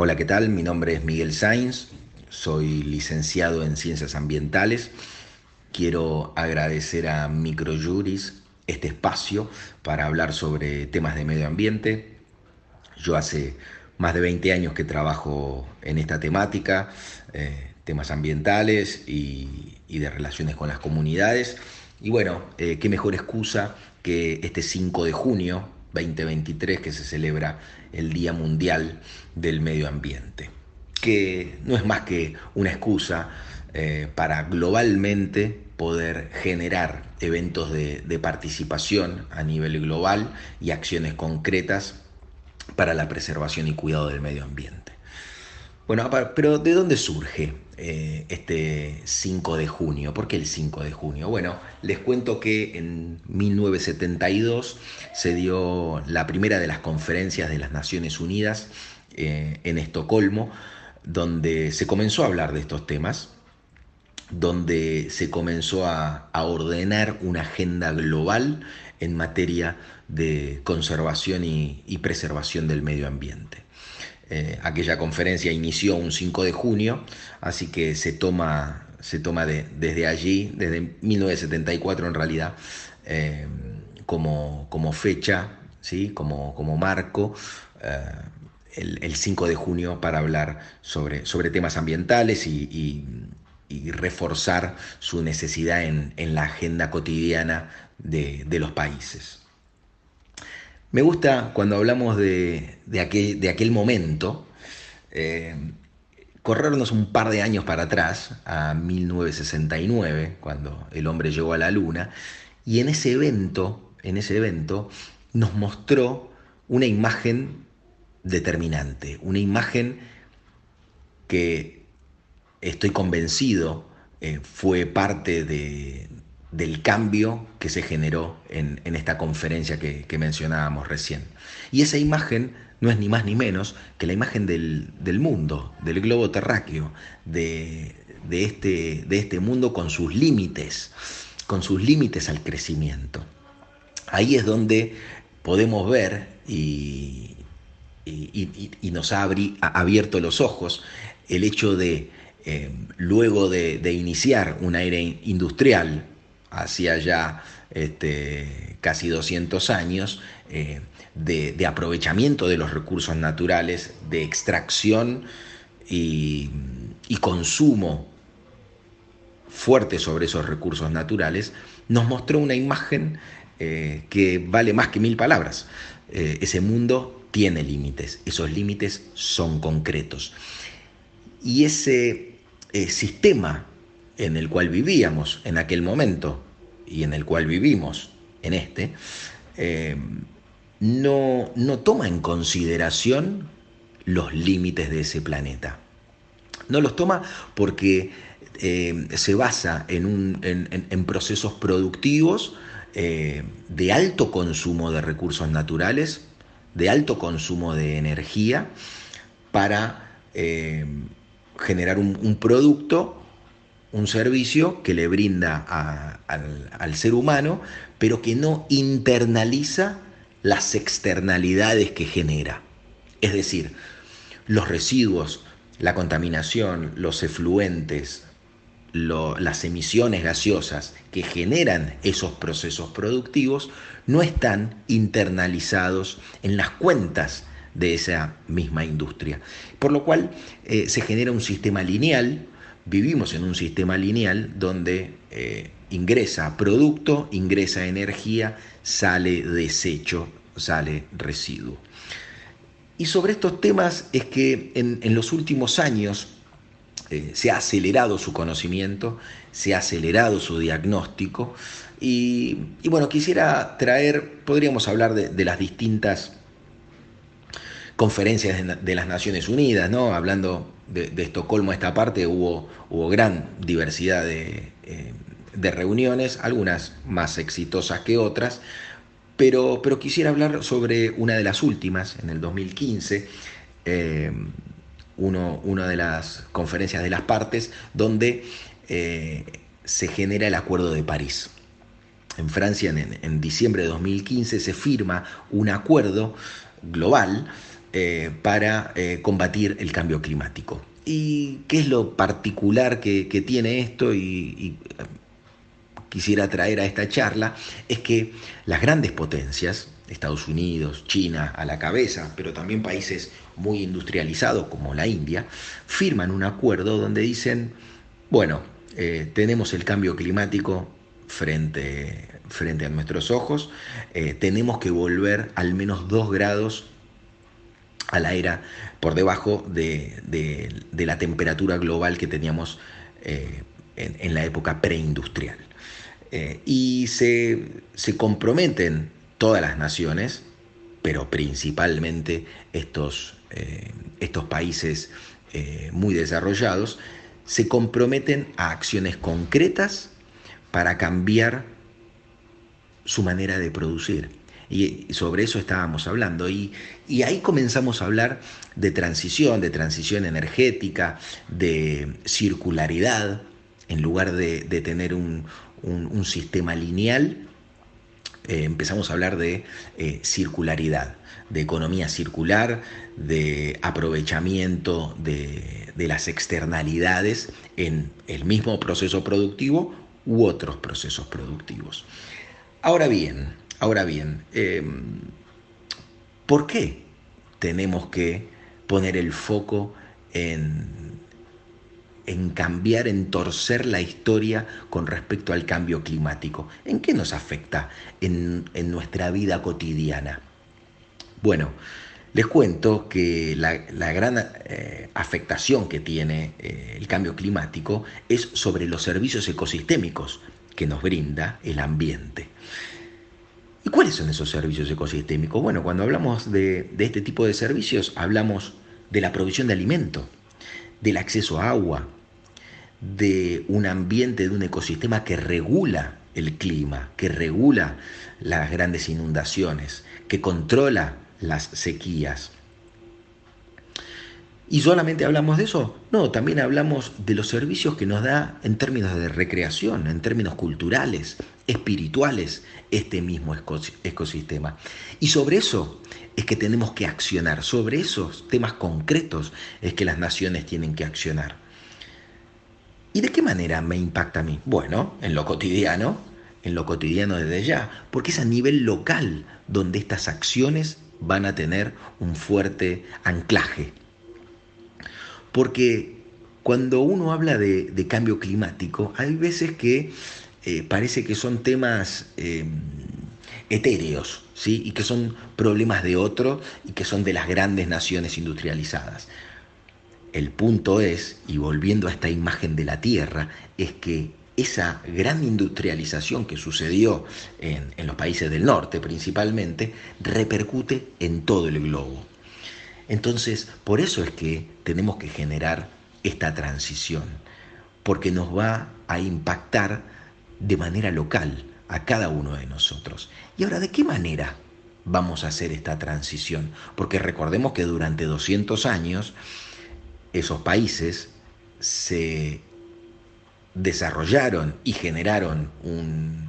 Hola, ¿qué tal? Mi nombre es Miguel Sainz, soy licenciado en Ciencias Ambientales. Quiero agradecer a Microjuris este espacio para hablar sobre temas de medio ambiente. Yo hace más de 20 años que trabajo en esta temática, eh, temas ambientales y, de relaciones con las comunidades. Y bueno, eh, qué mejor excusa que este 5 de junio 2023 que se celebra el Día Mundial del Medio Ambiente, que no es más que una excusa eh, para globalmente poder generar eventos de, de participación a nivel global y acciones concretas para la preservación y cuidado del medio ambiente. Bueno, pero ¿de dónde surge eh, este 5 de junio? ¿Por qué el 5 de junio? Bueno, les cuento que en 1972 se dio la primera de las conferencias de las Naciones Unidas eh, en Estocolmo, donde se comenzó a hablar de estos temas, donde se comenzó a, ordenar una agenda global en materia de conservación y preservación del medio ambiente. Eh, aquella conferencia inició un 5 de junio, así que se toma, se toma desde allí, desde 1974 en realidad, eh, como, como, fecha, ¿sí? como, como marco. Eh, el, 5 de junio para hablar sobre, sobre temas ambientales y, reforzar su necesidad en, la agenda cotidiana de, de los países. Me gusta cuando hablamos de, aquel, de aquel, momento, eh, corrernos un par de años para atrás, a 1969, cuando el hombre llegó a la luna, y en ese evento, en ese evento, nos mostró una imagen determinante, una imagen que estoy convencido eh, fue parte de, del cambio que se generó en, esta conferencia que, mencionábamos recién. Y esa imagen no es ni más ni menos que la imagen del, mundo, del globo terráqueo, de, este, de este mundo con sus límites, con sus límites al crecimiento. Ahí es donde podemos ver y, nos ha abierto los ojos el hecho de, eh, luego de, de iniciar una era industrial, hacía ya este, casi 200 años, eh, de, aprovechamiento de los recursos naturales, de extracción y, consumo fuerte sobre esos recursos naturales, nos mostró una imagen eh, que vale más que mil palabras. Eh, ese mundo tiene límites, esos límites son concretos. Y ese sistema en el cual vivíamos en aquel momento y en el cual vivimos en este, eh, no, no toma en consideración los límites de ese planeta. No los toma porque eh, se basa en, en, procesos productivos eh, de alto consumo de recursos naturales, de alto consumo de energía, para generar un, un producto un servicio que le brinda al, ser humano, pero que no internaliza las externalidades que genera. Es decir, los residuos, la contaminación, los efluentes, las emisiones gaseosas que generan esos procesos productivos no están internalizados en las cuentas de esa misma industria. Por lo cual eh, se genera un sistema lineal vivimos en un sistema lineal donde eh, ingresa producto, ingresa energía, sale desecho, sale residuo. Y sobre estos temas es que en, los últimos años eh, se ha acelerado su conocimiento, se ha acelerado su diagnóstico y, bueno, quisiera traer, podríamos hablar de las distintas conferencias de, las Naciones Unidas, ¿no? Hablando de, Estocolmo, esta parte hubo, hubo gran diversidad de, eh, reuniones, algunas más exitosas que otras, pero, pero, quisiera hablar sobre una de las últimas, en el 2015, eh, uno, una de las conferencias de las partes, donde eh, se genera el Acuerdo de París. En Francia, en, en diciembre de 2015, se firma un acuerdo global eh, para eh, combatir el cambio climático. ¿Y qué es lo particular que, tiene esto? y, quisiera traer a esta charla es que las grandes potencias, Estados Unidos, China a la cabeza, pero también países muy industrializados como la India, firman un acuerdo donde dicen, bueno, eh, tenemos el cambio climático frente, frente a nuestros ojos, eh, tenemos que volver al menos dos grados a la era por debajo de, la temperatura global que teníamos eh, en, la época preindustrial. y se, se comprometen todas las naciones, pero principalmente estos, estos países muy desarrollados, se comprometen a acciones concretas para cambiar su manera de producir. Y sobre eso estábamos hablando. Y, ahí comenzamos a hablar de transición, de transición energética, de circularidad, en lugar de, tener un, sistema lineal, eh, empezamos a hablar de eh, circularidad de economía circular, de aprovechamiento de, las externalidades en el mismo proceso productivo u otros procesos productivos. Ahora bien, ahora bien, em, ¿por qué tenemos que poner el foco en, cambiar, en torcer la historia con respecto al cambio climático? ¿En qué nos afecta en, en nuestra vida cotidiana? Bueno, les cuento que la, gran eh, afectación que tiene eh, el cambio climático es sobre los servicios ecosistémicos que nos brinda el ambiente. ¿Y cuáles son esos servicios ecosistémicos? Bueno, cuando hablamos de, de este tipo de servicios, hablamos de la provisión de alimento, del acceso a agua, de un ambiente, de un ecosistema que regula el clima, que regula las grandes inundaciones, que controla las sequías. ¿Y solamente hablamos de eso? No, también hablamos de los servicios que nos da en términos de recreación, en términos culturales, espirituales, este mismo ecosistema. Y sobre eso es que tenemos que accionar, sobre esos temas concretos es que las naciones tienen que accionar. ¿Y de qué manera me impacta a mí? Bueno, en lo cotidiano, en lo cotidiano desde ya, porque es a nivel local donde estas acciones van a tener un fuerte anclaje. Porque cuando uno habla de, cambio climático, hay veces que eh, parece que son temas eh, etéreos, ¿sí? y que son problemas de otro y que son de las grandes naciones industrializadas. El punto es, y volviendo a esta imagen de la Tierra, es que esa gran industrialización que sucedió en, los países del norte principalmente, repercute en todo el globo. Entonces, por eso es que tenemos que generar esta transición, porque nos va a impactar de manera local a cada uno de nosotros. Y ahora, ¿de qué manera vamos a hacer esta transición? Porque recordemos que durante 200 años esos países se desarrollaron y generaron un,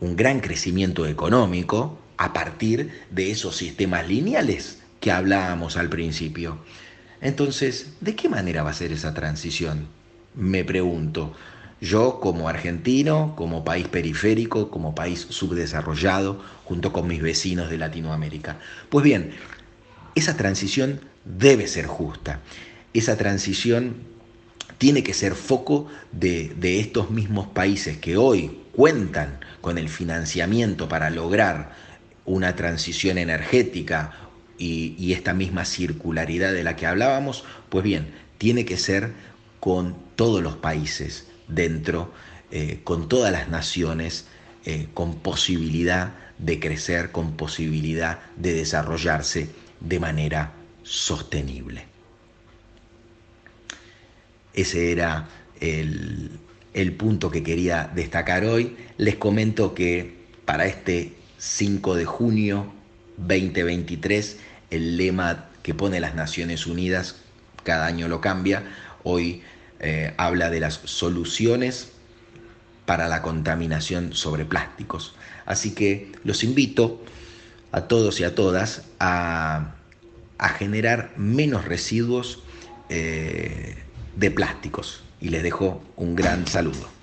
gran crecimiento económico a partir de esos sistemas lineales que hablábamos al principio. Entonces, ¿de qué manera va a ser esa transición? Me pregunto. Yo como argentino, como país periférico, como país subdesarrollado, junto con mis vecinos de Latinoamérica. Pues bien, esa transición debe ser justa. Esa transición tiene que ser foco de, estos mismos países que hoy cuentan con el financiamiento para lograr una transición energética y, esta misma circularidad de la que hablábamos, pues bien, tiene que ser con todos los países dentro, eh, con todas las naciones, eh, con posibilidad de crecer, con posibilidad de desarrollarse de manera sostenible. Ese era el, punto que quería destacar hoy. Les comento que para este 5 de junio 2023, el lema que pone las Naciones Unidas, cada año lo cambia, hoy eh, habla de las soluciones para la contaminación sobre plásticos. Así que los invito a todos y a todas a generar menos residuos eh, de plásticos. Y les dejo un gran saludo.